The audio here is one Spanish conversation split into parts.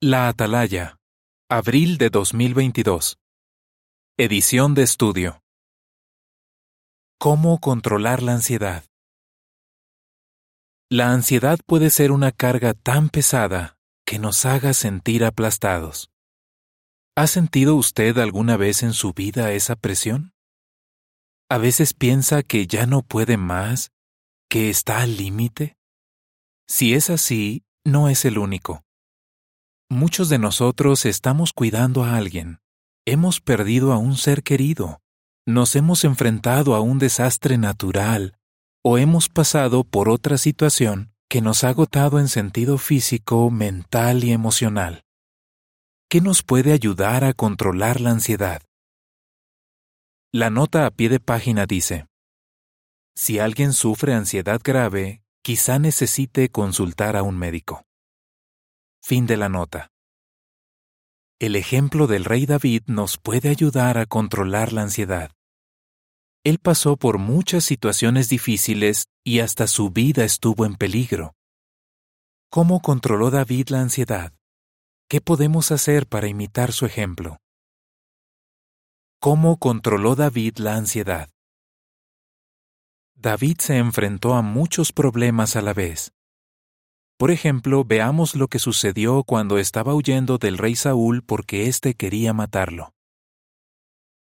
La Atalaya, abril de 2022. Edición de estudio. ¿Cómo controlar la ansiedad? La ansiedad puede ser una carga tan pesada que nos haga sentir aplastados. ¿Ha sentido usted alguna vez en su vida esa presión? ¿A veces piensa que ya no puede más, que está al límite? Si es así, no es el único. Muchos de nosotros estamos cuidando a alguien. Hemos perdido a un ser querido. Nos hemos enfrentado a un desastre natural o hemos pasado por otra situación que nos ha agotado en sentido físico, mental y emocional. ¿Qué nos puede ayudar a controlar la ansiedad? La nota a pie de página dice, Si alguien sufre ansiedad grave, quizá necesite consultar a un médico. Fin de la nota. El ejemplo del rey David nos puede ayudar a controlar la ansiedad. Él pasó por muchas situaciones difíciles y hasta su vida estuvo en peligro. ¿Cómo controló David la ansiedad? ¿Qué podemos hacer para imitar su ejemplo? ¿Cómo controló David la ansiedad? David se enfrentó a muchos problemas a la vez. Por ejemplo, veamos lo que sucedió cuando estaba huyendo del rey Saúl porque éste quería matarlo.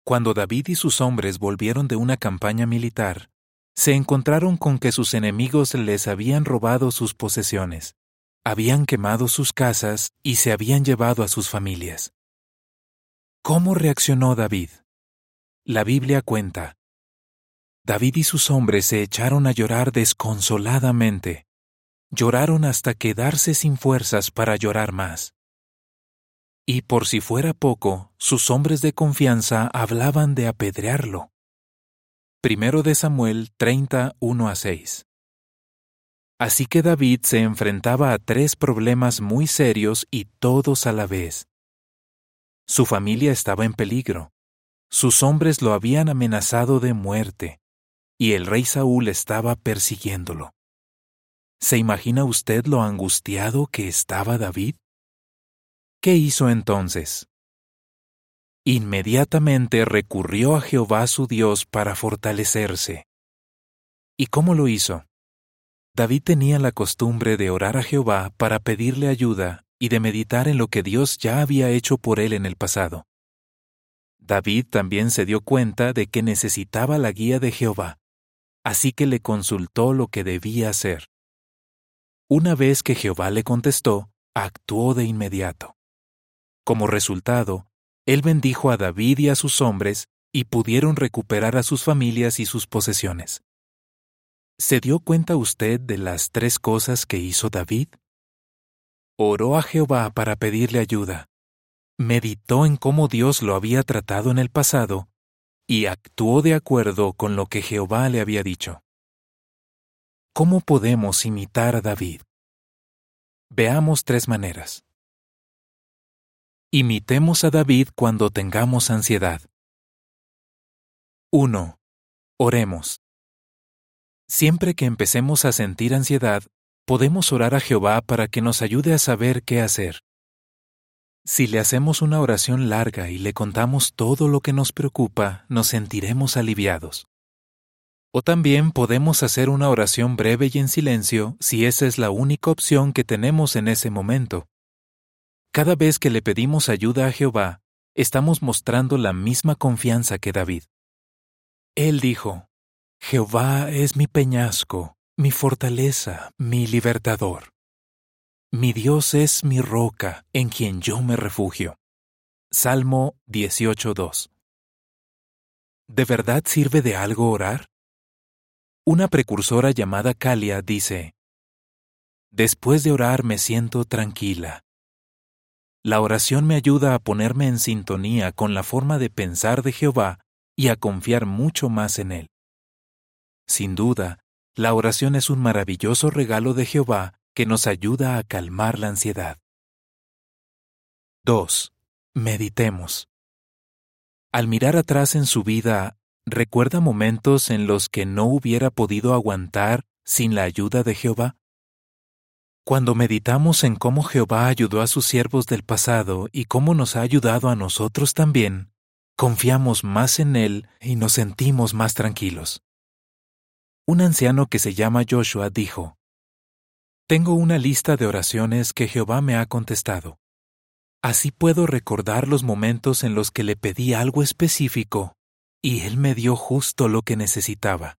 Cuando David y sus hombres volvieron de una campaña militar, se encontraron con que sus enemigos les habían robado sus posesiones, habían quemado sus casas y se habían llevado a sus familias. ¿Cómo reaccionó David? La Biblia cuenta. David y sus hombres se echaron a llorar desconsoladamente lloraron hasta quedarse sin fuerzas para llorar más. Y por si fuera poco, sus hombres de confianza hablaban de apedrearlo. Primero de Samuel 30, 1 a 6. Así que David se enfrentaba a tres problemas muy serios y todos a la vez. Su familia estaba en peligro, sus hombres lo habían amenazado de muerte, y el rey Saúl estaba persiguiéndolo. ¿Se imagina usted lo angustiado que estaba David? ¿Qué hizo entonces? Inmediatamente recurrió a Jehová su Dios para fortalecerse. ¿Y cómo lo hizo? David tenía la costumbre de orar a Jehová para pedirle ayuda y de meditar en lo que Dios ya había hecho por él en el pasado. David también se dio cuenta de que necesitaba la guía de Jehová, así que le consultó lo que debía hacer. Una vez que Jehová le contestó, actuó de inmediato. Como resultado, él bendijo a David y a sus hombres y pudieron recuperar a sus familias y sus posesiones. ¿Se dio cuenta usted de las tres cosas que hizo David? Oró a Jehová para pedirle ayuda, meditó en cómo Dios lo había tratado en el pasado y actuó de acuerdo con lo que Jehová le había dicho. ¿Cómo podemos imitar a David? Veamos tres maneras. Imitemos a David cuando tengamos ansiedad. 1. Oremos. Siempre que empecemos a sentir ansiedad, podemos orar a Jehová para que nos ayude a saber qué hacer. Si le hacemos una oración larga y le contamos todo lo que nos preocupa, nos sentiremos aliviados. O también podemos hacer una oración breve y en silencio si esa es la única opción que tenemos en ese momento. Cada vez que le pedimos ayuda a Jehová, estamos mostrando la misma confianza que David. Él dijo, Jehová es mi peñasco, mi fortaleza, mi libertador. Mi Dios es mi roca, en quien yo me refugio. Salmo 18.2. ¿De verdad sirve de algo orar? Una precursora llamada Calia dice, Después de orar me siento tranquila. La oración me ayuda a ponerme en sintonía con la forma de pensar de Jehová y a confiar mucho más en Él. Sin duda, la oración es un maravilloso regalo de Jehová que nos ayuda a calmar la ansiedad. 2. Meditemos. Al mirar atrás en su vida, ¿Recuerda momentos en los que no hubiera podido aguantar sin la ayuda de Jehová? Cuando meditamos en cómo Jehová ayudó a sus siervos del pasado y cómo nos ha ayudado a nosotros también, confiamos más en Él y nos sentimos más tranquilos. Un anciano que se llama Joshua dijo, Tengo una lista de oraciones que Jehová me ha contestado. Así puedo recordar los momentos en los que le pedí algo específico y Él me dio justo lo que necesitaba.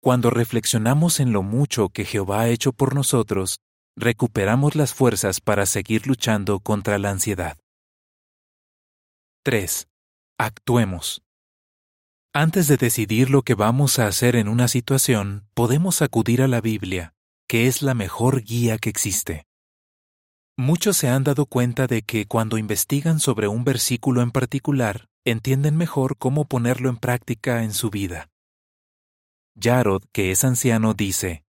Cuando reflexionamos en lo mucho que Jehová ha hecho por nosotros, recuperamos las fuerzas para seguir luchando contra la ansiedad. 3. Actuemos. Antes de decidir lo que vamos a hacer en una situación, podemos acudir a la Biblia, que es la mejor guía que existe. Muchos se han dado cuenta de que cuando investigan sobre un versículo en particular, entienden mejor cómo ponerlo en práctica en su vida. Jarod, que es anciano, dice,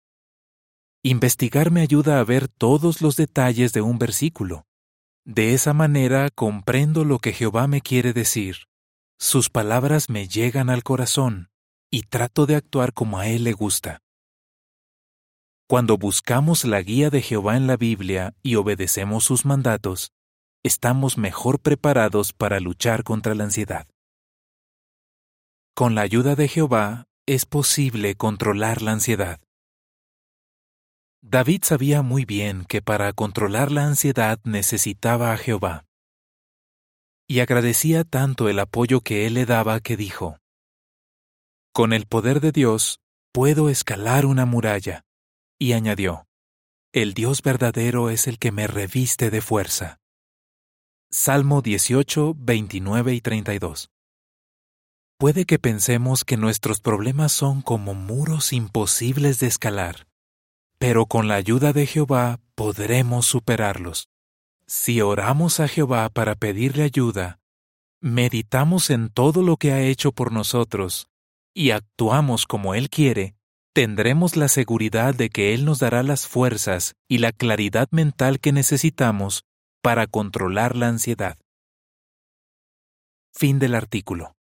Investigar me ayuda a ver todos los detalles de un versículo. De esa manera comprendo lo que Jehová me quiere decir. Sus palabras me llegan al corazón y trato de actuar como a Él le gusta. Cuando buscamos la guía de Jehová en la Biblia y obedecemos sus mandatos, estamos mejor preparados para luchar contra la ansiedad. Con la ayuda de Jehová es posible controlar la ansiedad. David sabía muy bien que para controlar la ansiedad necesitaba a Jehová. Y agradecía tanto el apoyo que él le daba que dijo, Con el poder de Dios puedo escalar una muralla. Y añadió, El Dios verdadero es el que me reviste de fuerza. Salmo 18, 29 y 32. Puede que pensemos que nuestros problemas son como muros imposibles de escalar, pero con la ayuda de Jehová podremos superarlos. Si oramos a Jehová para pedirle ayuda, meditamos en todo lo que ha hecho por nosotros y actuamos como Él quiere, tendremos la seguridad de que Él nos dará las fuerzas y la claridad mental que necesitamos para controlar la ansiedad. Fin del artículo.